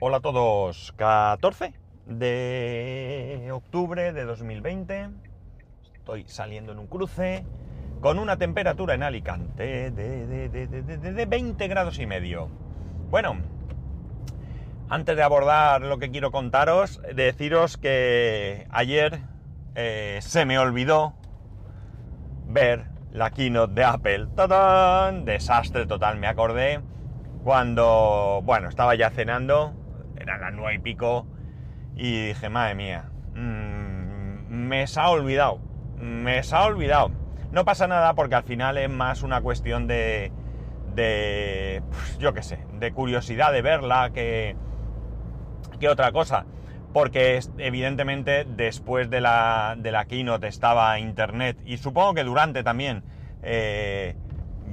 Hola a todos, 14 de octubre de 2020. Estoy saliendo en un cruce con una temperatura en Alicante de, de, de, de 20 grados y medio. Bueno, antes de abordar lo que quiero contaros, deciros que ayer eh, se me olvidó ver la keynote de Apple. ¡Tadán! Desastre total, me acordé cuando, bueno, estaba ya cenando, eran las nueve y pico, y dije, madre mía, mmm, me se ha olvidado, me se ha olvidado. No pasa nada porque al final es más una cuestión de, de pues, yo qué sé, de curiosidad de verla que, que otra cosa. Porque evidentemente después de la, de la keynote estaba internet y supongo que durante también eh,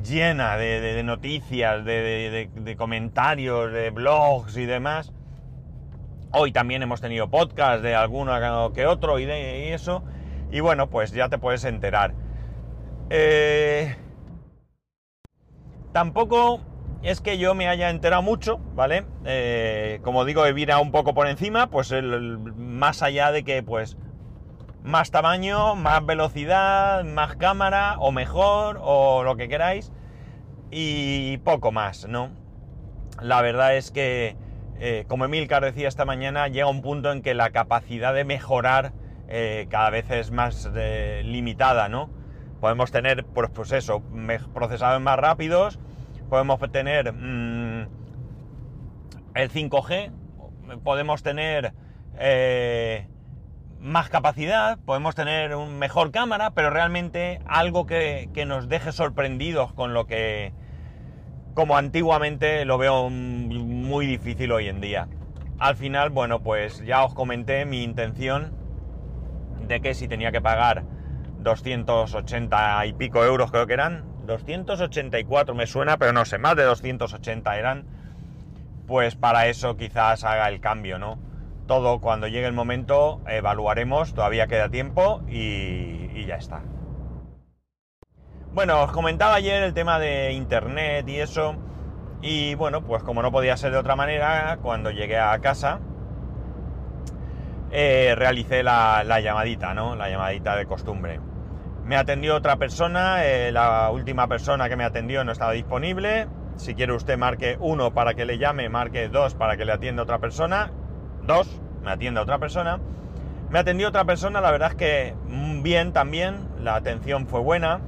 llena de, noticias, de, comentarios, de blogs y demás. Hoy también hemos tenido podcast de alguno que otro y, de, eso. Y bueno, pues ya te puedes enterar. Eh, tampoco es que yo me haya enterado mucho, ¿vale? Eh, como digo, he virado un poco por encima, pues más allá de que, pues, más tamaño, más velocidad, más cámara, o mejor, o lo que queráis, y poco más, ¿no? La verdad es que, eh, como Emilcar decía esta mañana, llega un punto en que la capacidad de mejorar eh, cada vez es más eh, limitada, ¿no? Podemos tener, pues, pues procesadores más rápidos, podemos tener mmm, el 5G, podemos tener más capacidad, podemos tener un mejor cámara, pero realmente algo que, nos deje sorprendidos con lo que, como antiguamente, lo veo muy difícil hoy en día. Al final, bueno, pues ya os comenté mi intención de que si tenía que pagar 280 y pico euros, creo que eran, 284 me suena, pero no sé, más de 280 eran, pues para eso quizás haga el cambio, ¿no? todo cuando llegue el momento evaluaremos, todavía queda tiempo y, ya está. Bueno, os comentaba ayer el tema de internet y eso, y bueno, pues como no podía ser de otra manera, cuando llegué a casa, eh, realicé la, llamadita, ¿no? La llamadita de costumbre. Me atendió otra persona, eh, la última persona que me atendió no estaba disponible. Si quiere usted marque uno para que le llame, marque dos para que le atienda otra persona dos, me atiende otra persona. Me atendió otra persona, la verdad es que mm, bien también, la atención fue buena.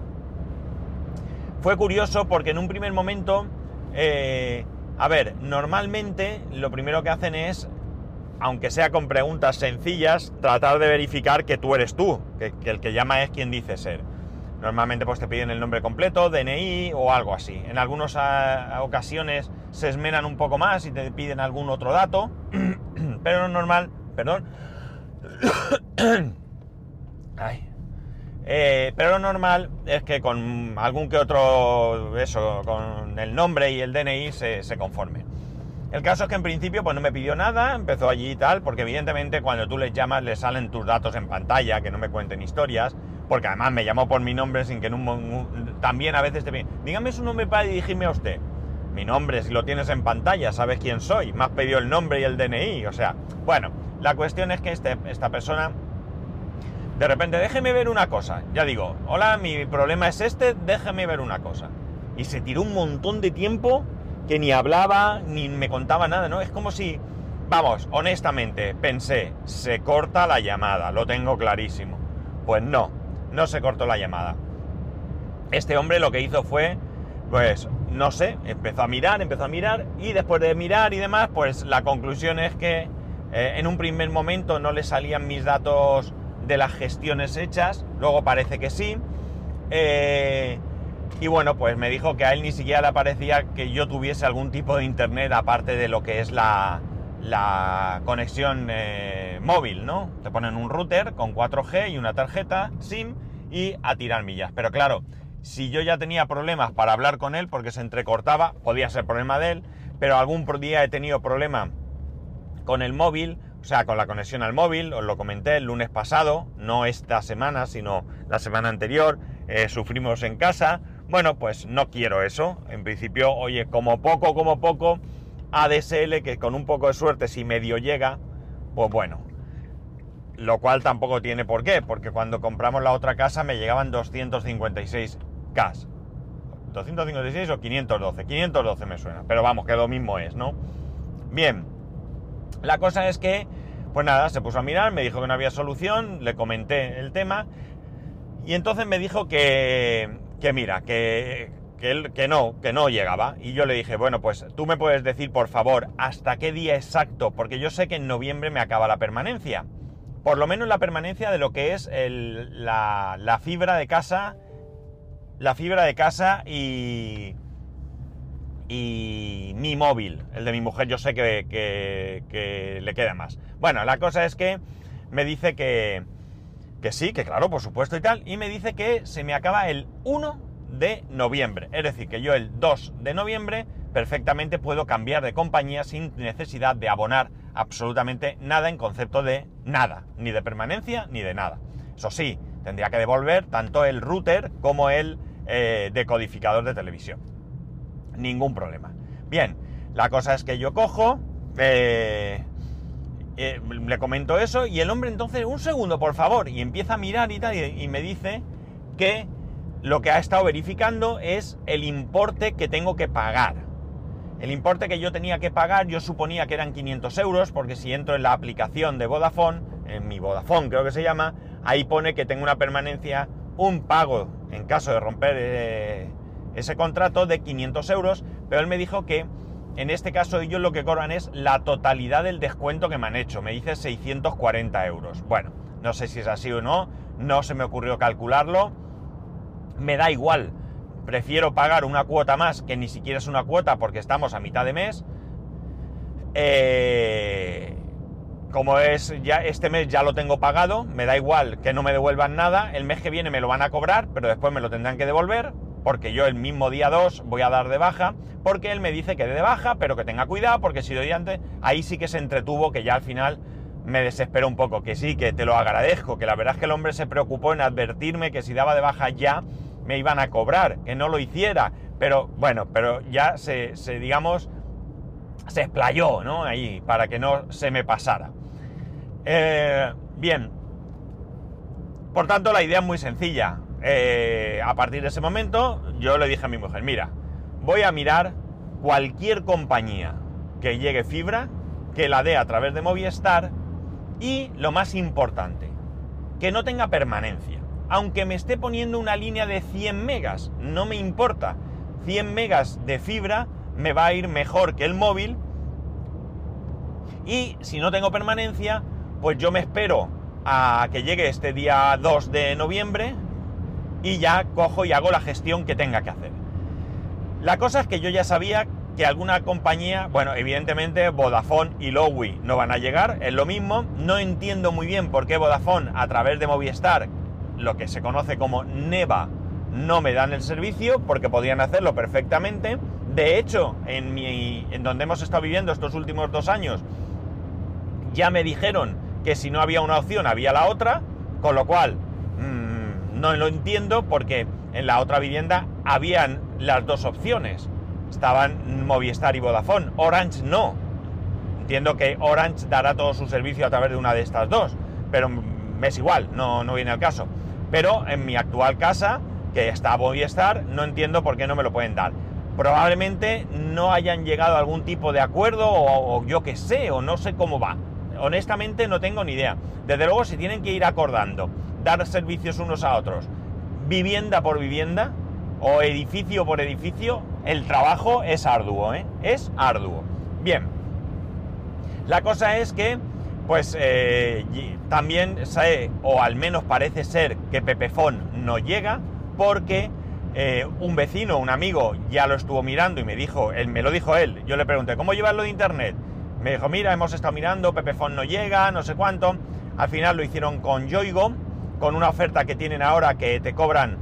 Fue curioso porque en un primer momento, eh, a ver, normalmente lo primero que hacen es, aunque sea con preguntas sencillas, tratar de verificar que tú eres tú, que, el que llama es quien dice ser. Normalmente pues te piden el nombre completo, DNI o algo así. En algunas ah, ocasiones se esmeran un poco más y te piden algún otro dato, pero normal, perdón, eh, pero lo normal es que con algún que otro, eso, con el nombre y el DNI se, se conforme. El caso es que en principio pues no me pidió nada, empezó allí y tal, porque evidentemente cuando tú les llamas le salen tus datos en pantalla, que no me cuenten historias, porque además me llamó por mi nombre sin que en un, también a veces te piden, dígame su nombre para dirigirme a usted. Mi nombre, si lo tienes en pantalla, sabes quién soy, me has pedido el nombre y el DNI, o sea, bueno, la cuestión es que este, esta persona, de repente, déjeme ver una cosa, ya digo, hola, mi problema es este, déjeme ver una cosa. Y se tiró un montón de tiempo que ni hablaba, ni me contaba nada, ¿no? Es como si, vamos, honestamente, pensé, se corta la llamada, lo tengo clarísimo. Pues no, no se cortó la llamada. Este hombre lo que hizo fue, pues, no sé, empezó a mirar, empezó a mirar y después de mirar y demás, pues la conclusión es que eh, en un primer momento no le salían mis datos de las gestiones hechas, luego parece que sí. Eh, y bueno, pues me dijo que a él ni siquiera le parecía que yo tuviese algún tipo de internet aparte de lo que es la, la conexión eh, móvil, ¿no? Te ponen un router con 4G y una tarjeta SIM y a tirar millas. Pero claro, si yo ya tenía problemas para hablar con él porque se entrecortaba, podía ser problema de él, pero algún día he tenido problema con el móvil, sea, con la conexión al móvil, os lo comenté el lunes pasado, no esta semana, sino la semana anterior, eh, sufrimos en casa. Bueno, pues no quiero eso. En principio, oye, como poco, como poco, ADSL que con un poco de suerte si medio llega, pues bueno. Lo cual tampoco tiene por qué, porque cuando compramos la otra casa me llegaban 256 K. 256 o 512. 512 me suena, pero vamos, que lo mismo es, ¿no? Bien, la cosa es que, pues nada, se puso a mirar, me dijo que no había solución, le comenté el tema y entonces me dijo que, que mira, que, que, que, no, que no llegaba. Y yo le dije, bueno, pues tú me puedes decir, por favor, hasta qué día exacto, porque yo sé que en noviembre me acaba la permanencia. Por lo menos la permanencia de lo que es la, la, fibra de casa, la fibra de casa y, y mi móvil. El de mi mujer yo sé que, le queda más. Bueno, la cosa es que me dice que, que sí, que claro, por supuesto y tal, y me dice que se me acaba el 1 de noviembre. Es decir, que yo el 2 de noviembre perfectamente puedo cambiar de compañía sin necesidad de abonar absolutamente nada en concepto de nada, ni de permanencia ni de nada. Eso sí, tendría que devolver tanto el router como el eh, decodificador de televisión. Ningún problema. Bien, la cosa es que yo cojo, eh, eh, le comento eso y el hombre entonces, un segundo por favor, y empieza a mirar y tal, y, me dice que lo que ha estado verificando es el importe que tengo que pagar. El importe que yo tenía que pagar, yo suponía que eran 500 euros, porque si entro en la aplicación de Vodafone, en mi Vodafone creo que se llama, ahí pone que tengo una permanencia, un pago en caso de romper eh, ese contrato de 500 euros, pero él me dijo que en este caso ellos lo que cobran es la totalidad del descuento que me han hecho, me dice 640 euros. Bueno, no sé si es así o no, no se me ocurrió calcularlo me da igual. Prefiero pagar una cuota más, que ni siquiera es una cuota porque estamos a mitad de mes. Eh, como es ya este mes ya lo tengo pagado, me da igual que no me devuelvan nada. El mes que viene me lo van a cobrar, pero después me lo tendrán que devolver. Porque yo el mismo día 2 voy a dar de baja, porque él me dice que dé de baja, pero que tenga cuidado, porque si doy antes, ahí sí que se entretuvo, que ya al final me desespero un poco, que sí, que te lo agradezco, que la verdad es que el hombre se preocupó en advertirme que si daba de baja ya, me iban a cobrar, que no lo hiciera. Pero bueno, pero ya se, digamos, se explayó, ¿no? Ahí, para que no se me pasara. Eh, bien. Por tanto, la idea es muy sencilla. Eh, a partir de ese momento, yo le dije a mi mujer, mira, voy a mirar cualquier compañía que llegue fibra, que la dé a través de Movistar y, lo más importante, que no tenga permanencia aunque me esté poniendo una línea de 100 megas, no me importa. 100 megas de fibra me va a ir mejor que el móvil. Y si no tengo permanencia, pues yo me espero a que llegue este día 2 de noviembre y ya cojo y hago la gestión que tenga que hacer. La cosa es que yo ya sabía que alguna compañía, bueno, evidentemente Vodafone y Lowy no van a llegar, es lo mismo. No entiendo muy bien por qué Vodafone a través de Movistar lo que se conoce como NEVA, no me dan el servicio porque podrían hacerlo perfectamente. De hecho, en, mi, en donde hemos estado viviendo estos últimos dos años, ya me dijeron que si no había una opción había la otra, con lo cual no lo entiendo porque en la otra vivienda habían las dos opciones. Estaban Movistar y Vodafone. Orange no. Entiendo que Orange dará todo su servicio a través de una de estas dos, pero me es igual, no, no viene al caso. Pero en mi actual casa, que está estar, no entiendo por qué no me lo pueden dar. Probablemente no hayan llegado a algún tipo de acuerdo o, yo qué sé, o no sé cómo va. Honestamente no tengo ni idea. Desde luego si tienen que ir acordando, dar servicios unos a otros, vivienda por vivienda o edificio por edificio, el trabajo es arduo, ¿eh? Es arduo. Bien. La cosa es que pues eh, también sé, o al menos parece ser, que Pepefon no llega, porque eh, un vecino, un amigo, ya lo estuvo mirando y me dijo, él me lo dijo él, yo le pregunté, ¿cómo llevarlo de internet? Me dijo, mira, hemos estado mirando, Pepefon no llega, no sé cuánto. Al final lo hicieron con Yoigo, con una oferta que tienen ahora que te cobran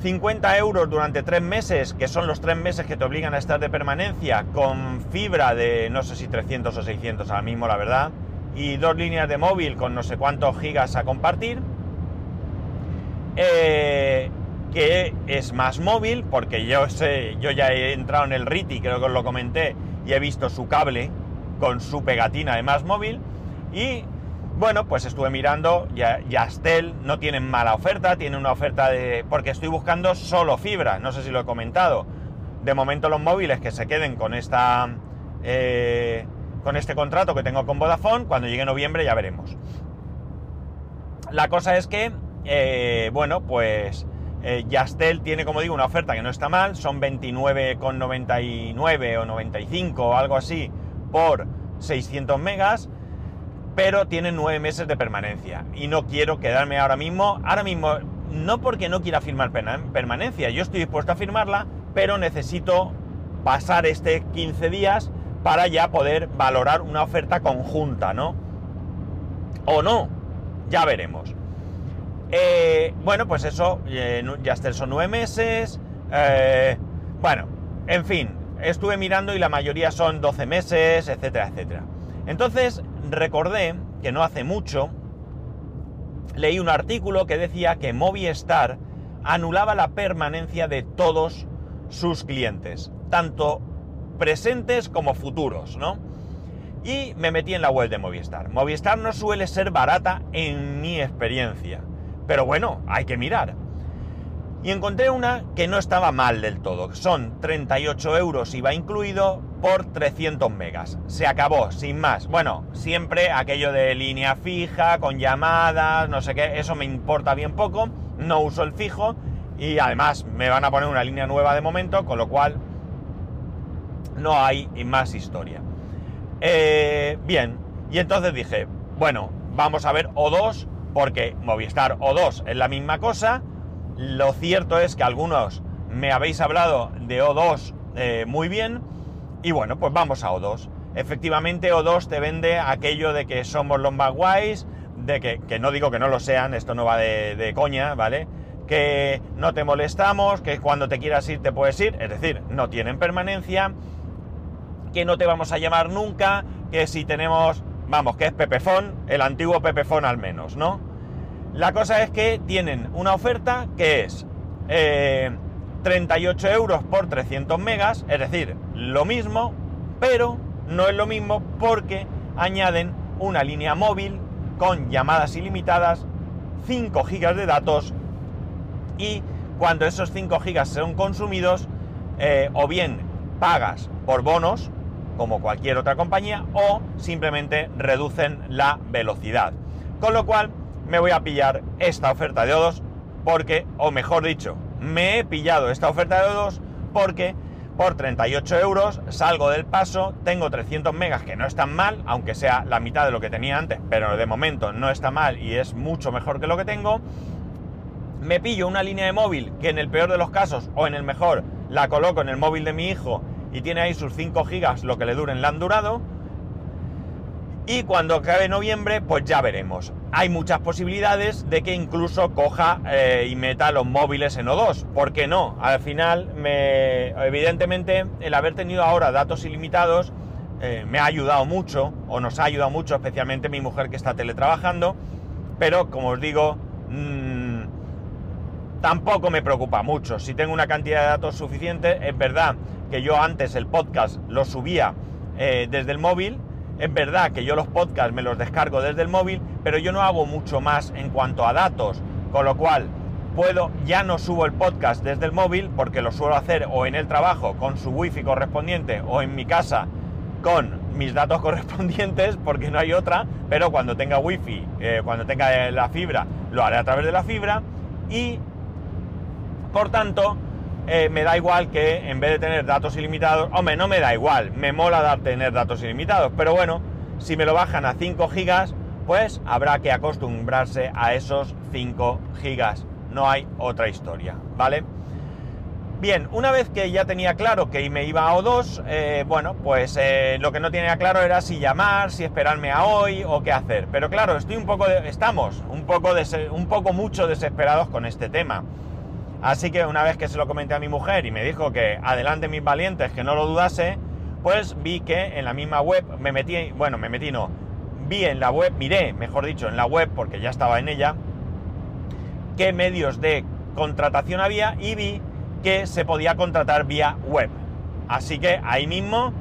50 euros durante tres meses, que son los tres meses que te obligan a estar de permanencia, con fibra de no sé si 300 o 600 ahora mismo, la verdad y dos líneas de móvil con no sé cuántos gigas a compartir. Eh, que es más móvil, porque yo sé, yo ya he entrado en el RITI, creo que os lo comenté, y he visto su cable con su pegatina de más móvil y bueno, pues estuve mirando, Yastel no tienen mala oferta, tiene una oferta de... porque estoy buscando solo fibra, no sé si lo he comentado. De momento los móviles que se queden con esta... Eh, con este contrato que tengo con Vodafone, cuando llegue noviembre ya veremos. La cosa es que, eh, bueno, pues eh, Yastel tiene, como digo, una oferta que no está mal, son 29,99 o 95 o algo así por 600 megas pero tiene nueve meses de permanencia. Y no quiero quedarme ahora mismo, ahora mismo, no porque no quiera firmar permanencia, yo estoy dispuesto a firmarla, pero necesito pasar este 15 días para ya poder valorar una oferta conjunta, ¿no? O no, ya veremos. Eh, bueno, pues eso, eh, ya son nueve meses. Eh, bueno, en fin, estuve mirando y la mayoría son 12 meses, etcétera, etcétera. Entonces recordé que no hace mucho leí un artículo que decía que Movistar anulaba la permanencia de todos sus clientes, tanto presentes como futuros, ¿no? Y me metí en la web de Movistar. Movistar no suele ser barata en mi experiencia, pero bueno, hay que mirar. Y encontré una que no estaba mal del todo. Son 38 euros IVA incluido, por 300 megas. Se acabó, sin más. Bueno, siempre aquello de línea fija, con llamadas, no sé qué, eso me importa bien poco. No uso el fijo y además me van a poner una línea nueva de momento, con lo cual no hay más historia. Eh, bien, y entonces dije, bueno, vamos a ver O2, porque Movistar O2 es la misma cosa. Lo cierto es que algunos me habéis hablado de O2 eh, muy bien y bueno, pues vamos a O2. Efectivamente, O2 te vende aquello de que somos los más guays, de que, que no digo que no lo sean, esto no va de, de coña, ¿vale? Que no te molestamos, que cuando te quieras ir te puedes ir, es decir, no tienen permanencia, que no te vamos a llamar nunca, que si tenemos, vamos, que es Pepefon, el antiguo Pepefon al menos, ¿no? La cosa es que tienen una oferta que es eh, 38 euros por 300 megas, es decir, lo mismo, pero no es lo mismo porque añaden una línea móvil con llamadas ilimitadas, 5 gigas de datos y cuando esos 5 gigas son consumidos, eh, o bien pagas por bonos, como cualquier otra compañía, o simplemente reducen la velocidad. Con lo cual me voy a pillar esta oferta de O2 porque, o mejor dicho, me he pillado esta oferta de O2 porque por 38 euros salgo del paso, tengo 300 megas que no están mal, aunque sea la mitad de lo que tenía antes, pero de momento no está mal y es mucho mejor que lo que tengo. Me pillo una línea de móvil que en el peor de los casos o en el mejor la coloco en el móvil de mi hijo y tiene ahí sus 5 gigas lo que le duren la han durado y cuando acabe noviembre, pues ya veremos. Hay muchas posibilidades de que incluso coja eh, y meta los móviles en O2. ¿Por qué no? Al final, me, evidentemente, el haber tenido ahora datos ilimitados eh, me ha ayudado mucho, o nos ha ayudado mucho, especialmente mi mujer que está teletrabajando. Pero, como os digo, mm, tampoco me preocupa mucho. Si tengo una cantidad de datos suficiente, es verdad que yo antes el podcast lo subía eh, desde el móvil es verdad que yo los podcasts me los descargo desde el móvil, pero yo no hago mucho más en cuanto a datos, con lo cual puedo, ya no subo el podcast desde el móvil porque lo suelo hacer o en el trabajo con su wifi correspondiente o en mi casa con mis datos correspondientes porque no hay otra, pero cuando tenga wifi, eh, cuando tenga la fibra, lo haré a través de la fibra y por tanto eh, me da igual que en vez de tener datos ilimitados, hombre, no me da igual, me mola dar, tener datos ilimitados, pero bueno, si me lo bajan a 5 gigas, pues habrá que acostumbrarse a esos 5 gigas. No hay otra historia, ¿vale? Bien, una vez que ya tenía claro que me iba a O2, eh, bueno, pues eh, lo que no tenía claro era si llamar, si esperarme a hoy o qué hacer. Pero claro, estoy un poco, estamos un poco, un poco mucho desesperados con este tema. Así que una vez que se lo comenté a mi mujer y me dijo que adelante mis valientes, que no lo dudase, pues vi que en la misma web me metí, bueno, me metí no, vi en la web, miré, mejor dicho, en la web, porque ya estaba en ella, qué medios de contratación había y vi que se podía contratar vía web. Así que ahí mismo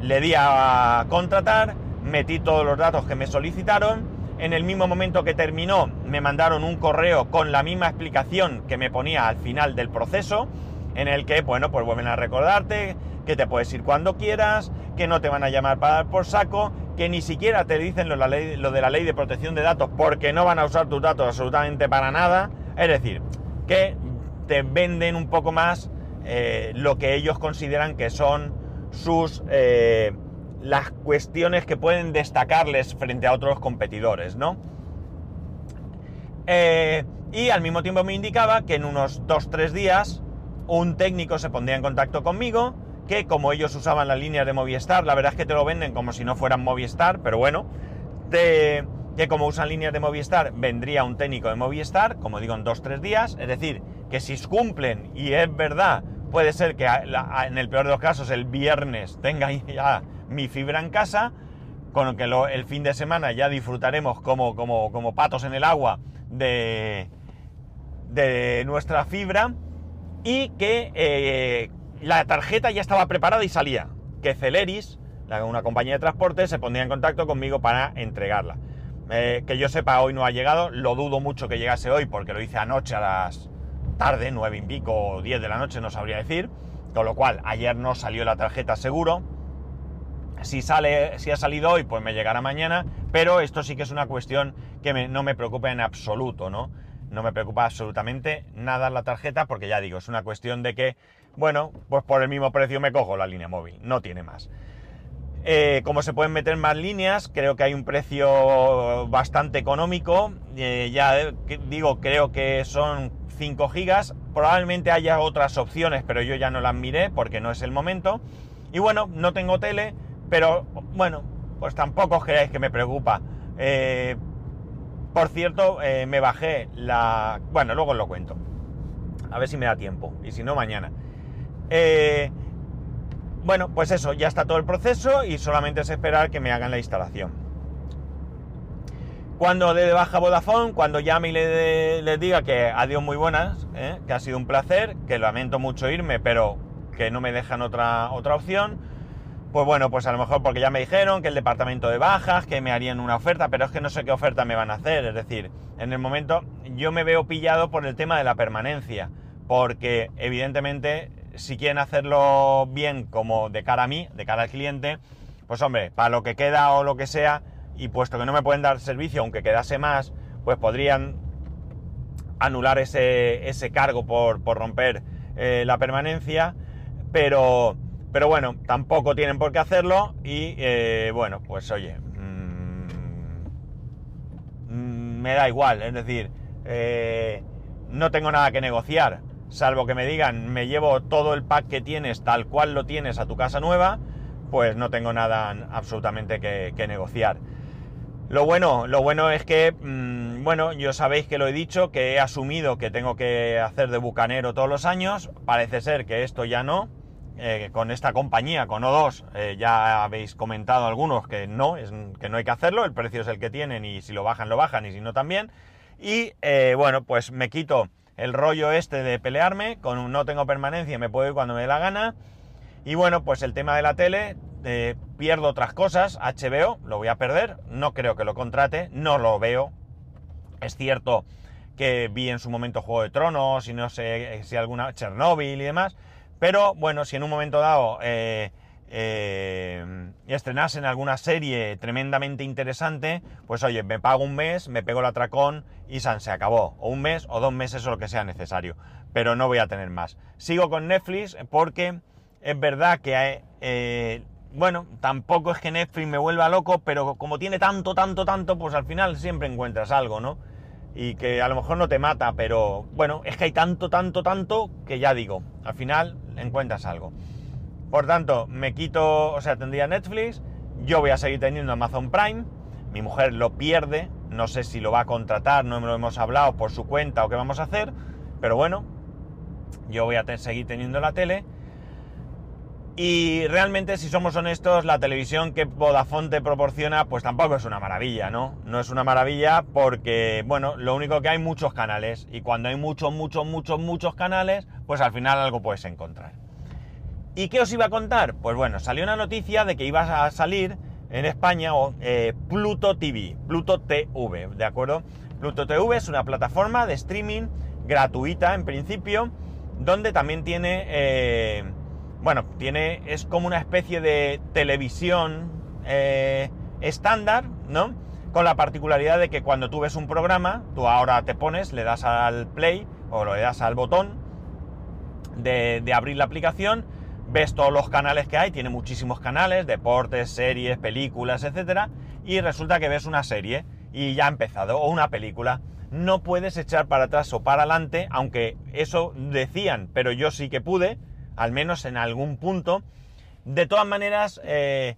le di a contratar, metí todos los datos que me solicitaron, en el mismo momento que terminó me mandaron un correo con la misma explicación que me ponía al final del proceso, en el que, bueno, pues vuelven a recordarte que te puedes ir cuando quieras, que no te van a llamar para dar por saco, que ni siquiera te dicen lo, de la ley de protección de datos porque no van a usar tus datos absolutamente para nada. Es decir, que te venden un poco más eh, lo que ellos consideran que son sus... Eh, las cuestiones que pueden destacarles frente a otros competidores, ¿no? Eh, y al mismo tiempo me indicaba que en unos 2-3 días un técnico se pondría en contacto conmigo, que como ellos usaban las líneas de Movistar, la verdad es que te lo venden como si no fueran Movistar, pero bueno, que como usan líneas de Movistar, vendría un técnico de Movistar, como digo, en 2-3 días, es decir, que si cumplen y es verdad, puede ser que en el peor de los casos el viernes tenga ya mi fibra en casa, con lo que el fin de semana ya disfrutaremos como, como, como patos en el agua de, de nuestra fibra y que eh, la tarjeta ya estaba preparada y salía. Que Celeris, una compañía de transporte, se pondría en contacto conmigo para entregarla. Eh, que yo sepa, hoy no ha llegado, lo dudo mucho que llegase hoy porque lo hice anoche a las tarde, nueve y pico o diez de la noche, no sabría decir. Con lo cual, ayer no salió la tarjeta seguro. Si sale, si ha salido hoy, pues me llegará mañana. Pero esto sí que es una cuestión que no me preocupa en absoluto, ¿no? No me preocupa absolutamente nada la tarjeta porque ya digo, es una cuestión de que, bueno, pues por el mismo precio me cojo la línea móvil, no tiene más. Eh, como se pueden meter más líneas, creo que hay un precio bastante económico. Eh, ya eh, digo, creo que son 5 gigas. Probablemente haya otras opciones, pero yo ya no las miré porque no es el momento. Y bueno, no tengo tele, pero bueno, pues tampoco os creáis que me preocupa. Por cierto, eh, me bajé la... Bueno, luego os lo cuento. A ver si me da tiempo. Y si no, mañana. Eh, bueno, pues eso, ya está todo el proceso y solamente es esperar que me hagan la instalación. Cuando de baja Vodafone, cuando llame y les diga que adiós muy buenas, eh, que ha sido un placer, que lamento mucho irme, pero que no me dejan otra, otra opción, pues bueno, pues a lo mejor porque ya me dijeron que el departamento de bajas, que me harían una oferta, pero es que no sé qué oferta me van a hacer. Es decir, en el momento yo me veo pillado por el tema de la permanencia, porque evidentemente si quieren hacerlo bien como de cara a mí, de cara al cliente, pues hombre, para lo que queda o lo que sea, y puesto que no me pueden dar servicio, aunque quedase más, pues podrían anular ese, ese cargo por, por romper eh, la permanencia, pero pero bueno, tampoco tienen por qué hacerlo y eh, bueno, pues oye, mm, mm, me da igual, es decir, eh, no tengo nada que negociar, salvo que me digan, me llevo todo el pack que tienes tal cual lo tienes a tu casa nueva, pues no tengo nada absolutamente que, negociar. Lo bueno, lo bueno es que, mm, bueno, yo sabéis que lo he dicho, que he asumido que tengo que hacer de bucanero todos los años, parece ser que esto ya no, eh, con esta compañía, con O2, eh, ya habéis comentado algunos que no, es, que no hay que hacerlo, el precio es el que tienen y si lo bajan, lo bajan y si no también. Y eh, bueno, pues me quito el rollo este de pelearme, con un no tengo permanencia, me puedo ir cuando me dé la gana. Y bueno, pues el tema de la tele, pierdo otras cosas, HBO, lo voy a perder, no creo que lo contrate, no lo veo. Es cierto que vi en su momento Juego de Tronos y no sé si alguna Chernobyl y demás, pero bueno, si en un momento dado eh, eh, estrenasen alguna serie tremendamente interesante, pues oye, me pago un mes, me pego el atracón y San se acabó. O un mes o dos meses o lo que sea necesario. Pero no voy a tener más. Sigo con Netflix porque es verdad que, eh, bueno, tampoco es que Netflix me vuelva loco, pero como tiene tanto, tanto, tanto, pues al final siempre encuentras algo, ¿no? Y que a lo mejor no te mata, pero bueno, es que hay tanto, tanto, tanto que ya digo, al final encuentras algo. Por tanto, me quito, o sea, tendría Netflix, yo voy a seguir teniendo Amazon Prime, mi mujer lo pierde, no sé si lo va a contratar, no lo hemos hablado por su cuenta o qué vamos a hacer, pero bueno, yo voy a seguir teniendo la tele y realmente, si somos honestos, la televisión que Vodafone te proporciona, pues tampoco es una maravilla, ¿no? No es una maravilla porque, bueno, lo único que hay muchos canales. Y cuando hay muchos, muchos, muchos, muchos canales, pues al final algo puedes encontrar. ¿Y qué os iba a contar? Pues bueno, salió una noticia de que iba a salir en España eh, Pluto TV, Pluto TV, ¿de acuerdo? Pluto TV es una plataforma de streaming gratuita en principio, donde también tiene, eh, bueno, tiene, es como una especie de televisión eh, estándar, ¿no? Con la particularidad de que cuando tú ves un programa, tú ahora te pones, le das al play o le das al botón de, de abrir la aplicación, ves todos los canales que hay, tiene muchísimos canales, deportes, series, películas, etcétera, y resulta que ves una serie y ya ha empezado, o una película. No puedes echar para atrás o para adelante, aunque eso decían, pero yo sí que pude, al menos en algún punto. De todas maneras, eh,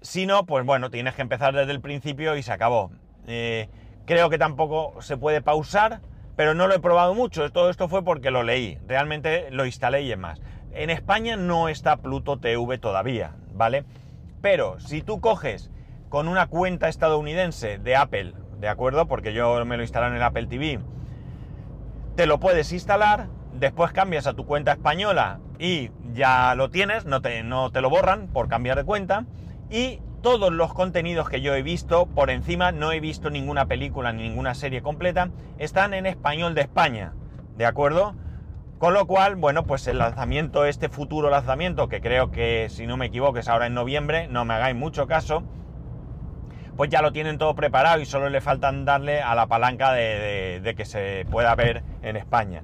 si no, pues bueno, tienes que empezar desde el principio y se acabó. Eh, creo que tampoco se puede pausar, pero no lo he probado mucho. Todo esto fue porque lo leí. Realmente lo instalé y es más. En España no está Pluto TV todavía, ¿vale? Pero si tú coges con una cuenta estadounidense de Apple, ¿de acuerdo? Porque yo me lo instalé en el Apple TV, te lo puedes instalar, después cambias a tu cuenta española y ya lo tienes, no te, lo borran por cambiar de cuenta, y todos los contenidos que yo he visto por encima, no he visto ninguna película ni ninguna serie completa, están en español de España, ¿de acuerdo? Con lo cual, bueno, pues el lanzamiento, este futuro lanzamiento, que creo que si no me equivoco es ahora en noviembre, no me hagáis mucho caso, pues ya lo tienen todo preparado y solo le faltan darle a la palanca de, que se pueda ver en España.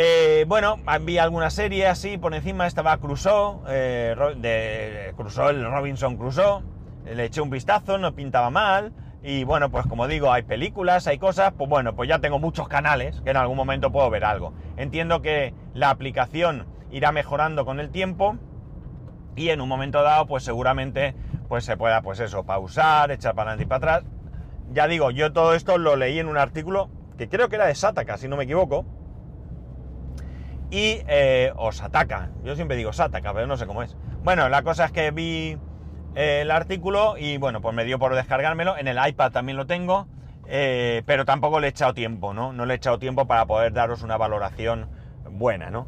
Eh, bueno, vi alguna serie así, por encima estaba Crusoe, eh, de Crusoe, el Robinson Crusoe, le eché un vistazo, no pintaba mal, y bueno, pues como digo, hay películas, hay cosas, pues bueno, pues ya tengo muchos canales que en algún momento puedo ver algo. Entiendo que la aplicación irá mejorando con el tiempo y en un momento dado, pues seguramente pues se pueda, pues eso, pausar, echar para adelante y para atrás. Ya digo, yo todo esto lo leí en un artículo que creo que era de Sataka, si no me equivoco. Y eh, os ataca. Yo siempre digo Sataka, pero no sé cómo es. Bueno, la cosa es que vi el artículo y bueno, pues me dio por descargármelo. En el iPad también lo tengo, eh, pero tampoco le he echado tiempo, ¿no? No le he echado tiempo para poder daros una valoración buena, ¿no?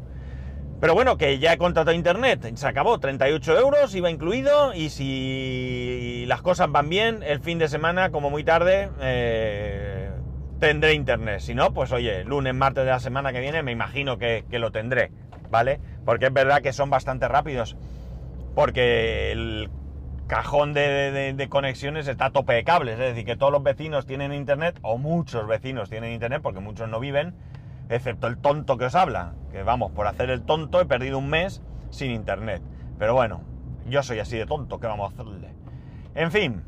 Pero bueno, que ya he contratado internet, se acabó, 38 euros, iba incluido, y si las cosas van bien, el fin de semana, como muy tarde, eh, tendré internet. Si no, pues oye, lunes, martes de la semana que viene, me imagino que, que lo tendré, ¿vale? Porque es verdad que son bastante rápidos, porque el cajón de, conexiones está a tope de cables, es decir, que todos los vecinos tienen internet, o muchos vecinos tienen internet, porque muchos no viven, excepto el tonto que os habla, que vamos, por hacer el tonto he perdido un mes sin internet. Pero bueno, yo soy así de tonto, ¿qué vamos a hacerle? En fin,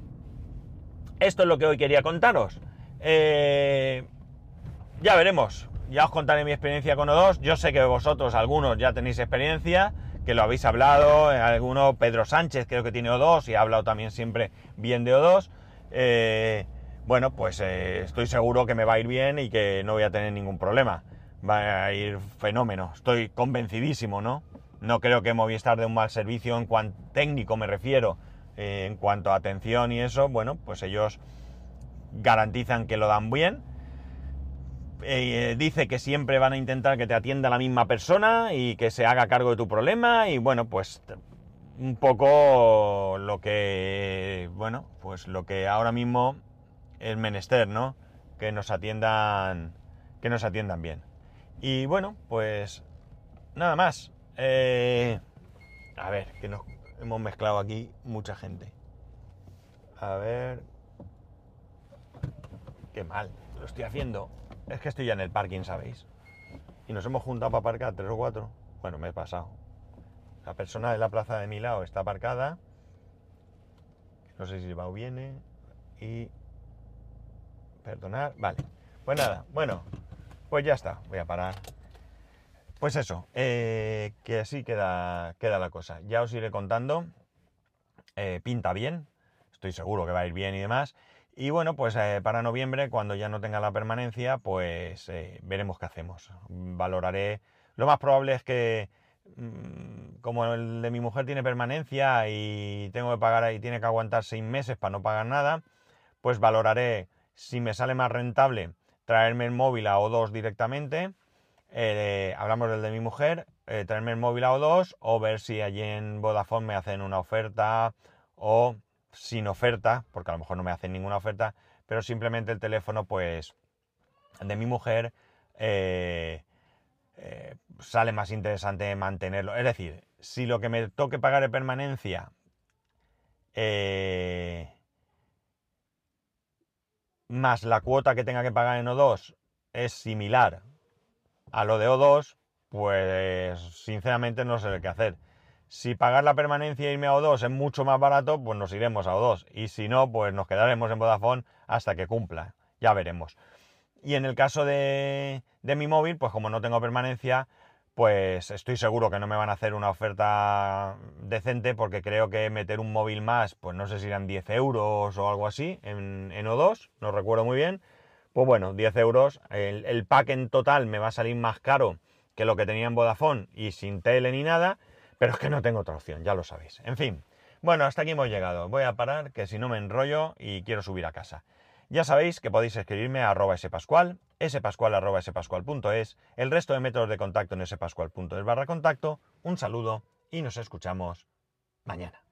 esto es lo que hoy quería contaros. Eh, ya veremos, ya os contaré mi experiencia con O2, yo sé que vosotros, algunos, ya tenéis experiencia, que lo habéis hablado, eh, alguno, Pedro Sánchez creo que tiene O2 y ha hablado también siempre bien de O2. Eh, bueno, pues eh, estoy seguro que me va a ir bien y que no voy a tener ningún problema. Va a ir fenómeno, estoy convencidísimo, ¿no? No creo que Movistar de un mal servicio en cuanto técnico me refiero, en cuanto a atención y eso, bueno, pues ellos garantizan que lo dan bien eh, dice que siempre van a intentar que te atienda la misma persona y que se haga cargo de tu problema y bueno, pues un poco lo que, bueno, pues lo que ahora mismo es menester, ¿no? Que nos atiendan, que nos atiendan bien. Y bueno, pues nada más. Eh, a ver, que nos hemos mezclado aquí mucha gente. A ver. Qué mal, lo estoy haciendo. Es que estoy ya en el parking, ¿sabéis? Y nos hemos juntado para aparcar tres o cuatro. Bueno, me he pasado. La persona de la plaza de mi lado está aparcada. No sé si va o viene. Y... Perdonar. Vale. Pues nada, bueno. Pues ya está. Voy a parar. Pues eso. Eh, que así queda, queda la cosa. Ya os iré contando. Eh, pinta bien. Estoy seguro que va a ir bien y demás. Y bueno, pues eh, para noviembre, cuando ya no tenga la permanencia, pues eh, veremos qué hacemos. Valoraré. Lo más probable es que, mm, como el de mi mujer tiene permanencia y tengo que pagar y tiene que aguantar seis meses para no pagar nada, pues valoraré si me sale más rentable traerme el móvil a O2 directamente, eh, hablamos del de mi mujer, traerme el móvil a O2 o ver si allí en Vodafone me hacen una oferta o sin oferta, porque a lo mejor no me hacen ninguna oferta, pero simplemente el teléfono, pues, de mi mujer eh, sale más interesante mantenerlo. Es decir, si lo que me toque pagar de permanencia más la cuota que tenga que pagar en O2 es similar a lo de O2, pues sinceramente no sé qué hacer. Si pagar la permanencia e irme a O2 es mucho más barato, pues nos iremos a O2. Y si no, pues nos quedaremos en Vodafone hasta que cumpla. Ya veremos. Y en el caso de, de mi móvil, pues como no tengo permanencia, pues estoy seguro que no me van a hacer una oferta decente porque creo que meter un móvil más, pues no sé si eran 10 euros o algo así en, en O2, no recuerdo muy bien, pues bueno, 10 euros. El, pack en total me va a salir más caro que lo que tenía en Vodafone y sin tele ni nada, pero es que no tengo otra opción, ya lo sabéis. En fin, bueno, hasta aquí hemos llegado. Voy a parar, que si no me enrollo y quiero subir a casa. Ya sabéis que podéis escribirme a arroba spascual, spascual arroba el resto de métodos de contacto en spascual.es barra contacto. Un saludo y nos escuchamos mañana.